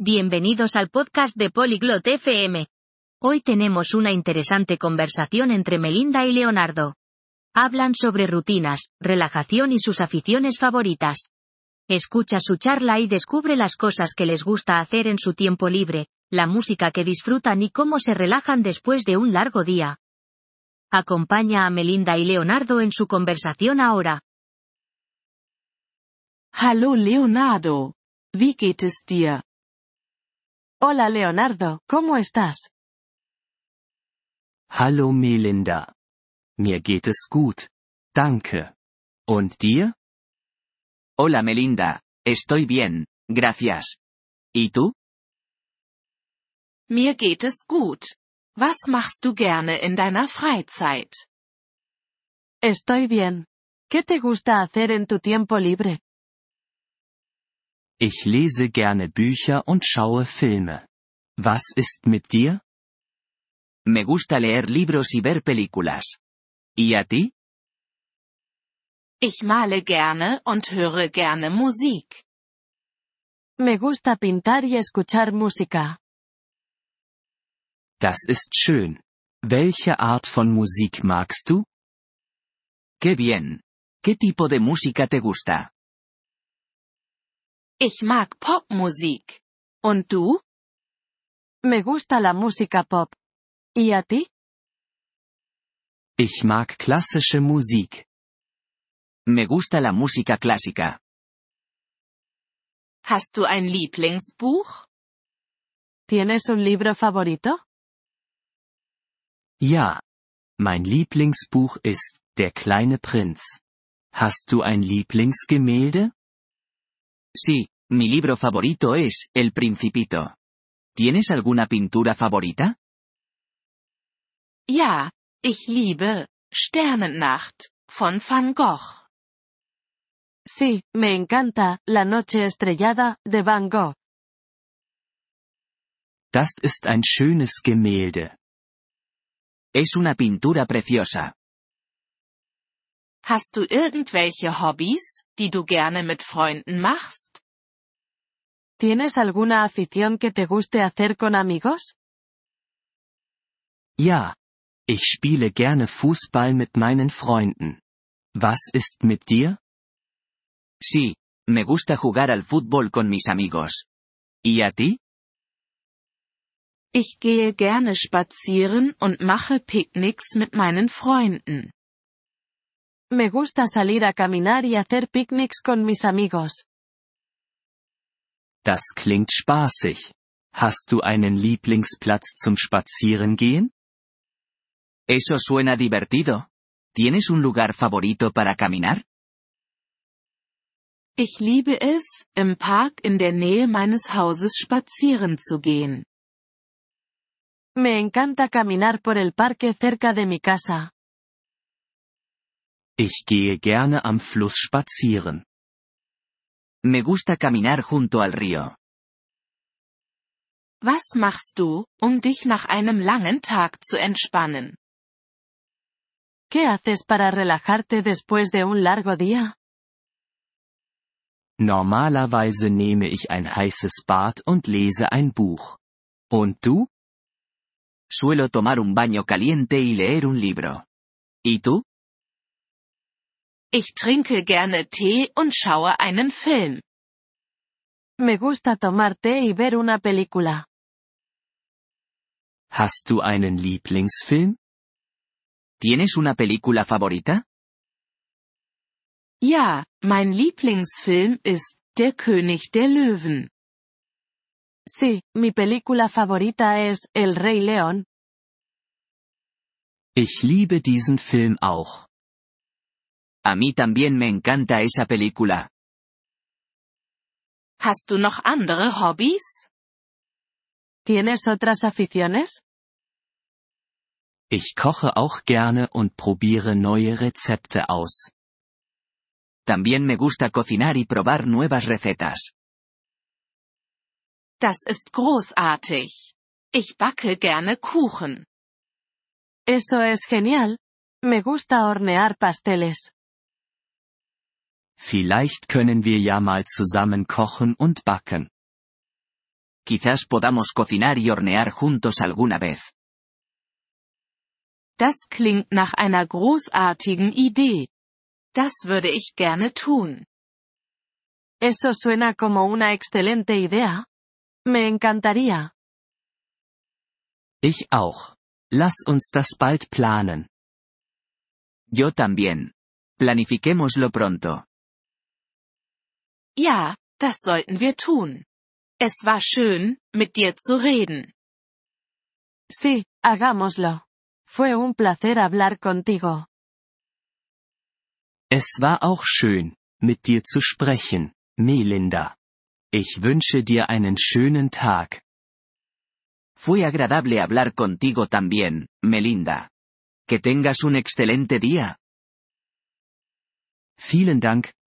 Bienvenidos al podcast de Polyglot FM. Hoy tenemos una interesante conversación entre Melinda y Leonardo. Hablan sobre rutinas, relajación y sus aficiones favoritas. Escucha su charla y descubre las cosas que les gusta hacer en su tiempo libre, la música que disfrutan y cómo se relajan después de un largo día. Acompaña a Melinda y Leonardo en su conversación ahora. Hallo Leonardo. Wie geht es dir? Hola Leonardo, ¿cómo estás? Hallo Melinda. Mir geht es gut. Danke. Und dir? Hola Melinda, estoy bien, gracias. ¿Y tú? Mir geht es gut. Was machst du gerne in deiner Freizeit? Estoy bien. ¿Qué te gusta hacer en tu tiempo libre? Ich lese gerne Bücher und schaue Filme. Was ist mit dir? Me gusta leer libros y ver películas. ¿Y a ti? Ich male gerne und höre gerne Musik. Me gusta pintar y escuchar música. Das ist schön. Welche Art von Musik magst du? Qué bien. ¿Qué tipo de música te gusta? Ich mag Popmusik. Und du? Me gusta la música pop. ¿Y a ti? Ich mag klassische Musik. Me gusta la música clásica. Hast du ein Lieblingsbuch? ¿Tienes un libro favorito? Ja. Mein Lieblingsbuch ist Der kleine Prinz. Hast du ein Lieblingsgemälde? Sí, mi libro favorito es El Principito. ¿Tienes alguna pintura favorita? Ja, ich liebe Sternennacht von Van Gogh. Sí, me encanta La noche estrellada de Van Gogh. Das ist ein schönes Gemälde. Es una pintura preciosa. Hast du irgendwelche Hobbys, die du gerne mit Freunden machst? ¿Tienes alguna afición que te guste hacer con amigos? Ja. Ich spiele gerne Fußball mit meinen Freunden. Was ist mit dir? Sí, me gusta jugar al fútbol con mis amigos. ¿Y a ti? Ich gehe gerne spazieren und mache Picknicks mit meinen Freunden. Me gusta salir a caminar y hacer picnics con mis amigos. Das klingt spaßig. Hast du einen Lieblingsplatz zum Spazierengehen? Eso suena divertido. ¿Tienes un lugar favorito para caminar? Ich liebe es, im Park in der Nähe meines Hauses spazieren zu gehen. Me encanta caminar por el parque cerca de mi casa. Ich gehe gerne am Fluss spazieren. Me gusta caminar junto al río. Was machst du, um dich nach einem langen Tag zu entspannen? ¿Qué haces para relajarte después de un largo día? Normalerweise nehme ich ein heißes Bad und lese ein Buch. Und du? Suelo tomar un baño caliente y leer un libro. ¿Y tú? Ich trinke gerne Tee und schaue einen Film. Me gusta tomar té y ver una película. Hast du einen Lieblingsfilm? ¿Tienes una película favorita? Ja, mein Lieblingsfilm ist Der König der Löwen. Sí, mi película favorita es El Rey León. Ich liebe diesen Film auch. A mí también me encanta esa película. Hast du noch andere Hobbys? ¿Tienes otras aficiones? Ich koche auch gerne und probiere neue Rezepte aus. También me gusta cocinar y probar nuevas recetas. Das ist großartig. Ich backe gerne Kuchen. Eso es genial. Me gusta hornear pasteles. Vielleicht können wir ja mal zusammen kochen und backen. Quizás podamos cocinar y hornear juntos alguna vez. Das klingt nach einer großartigen Idee. Das würde ich gerne tun. Eso suena como una excelente idea. Me encantaría. Ich auch. Lass uns das bald planen. Yo también. Planifiquémoslo pronto. Ja, das sollten wir tun. Es war schön, mit dir zu reden. Sí, hagámoslo. Fue un placer hablar contigo. Es war auch schön, mit dir zu sprechen, Melinda. Ich wünsche dir einen schönen Tag. Fue agradable hablar contigo también, Melinda. Que tengas un excelente día. Vielen Dank,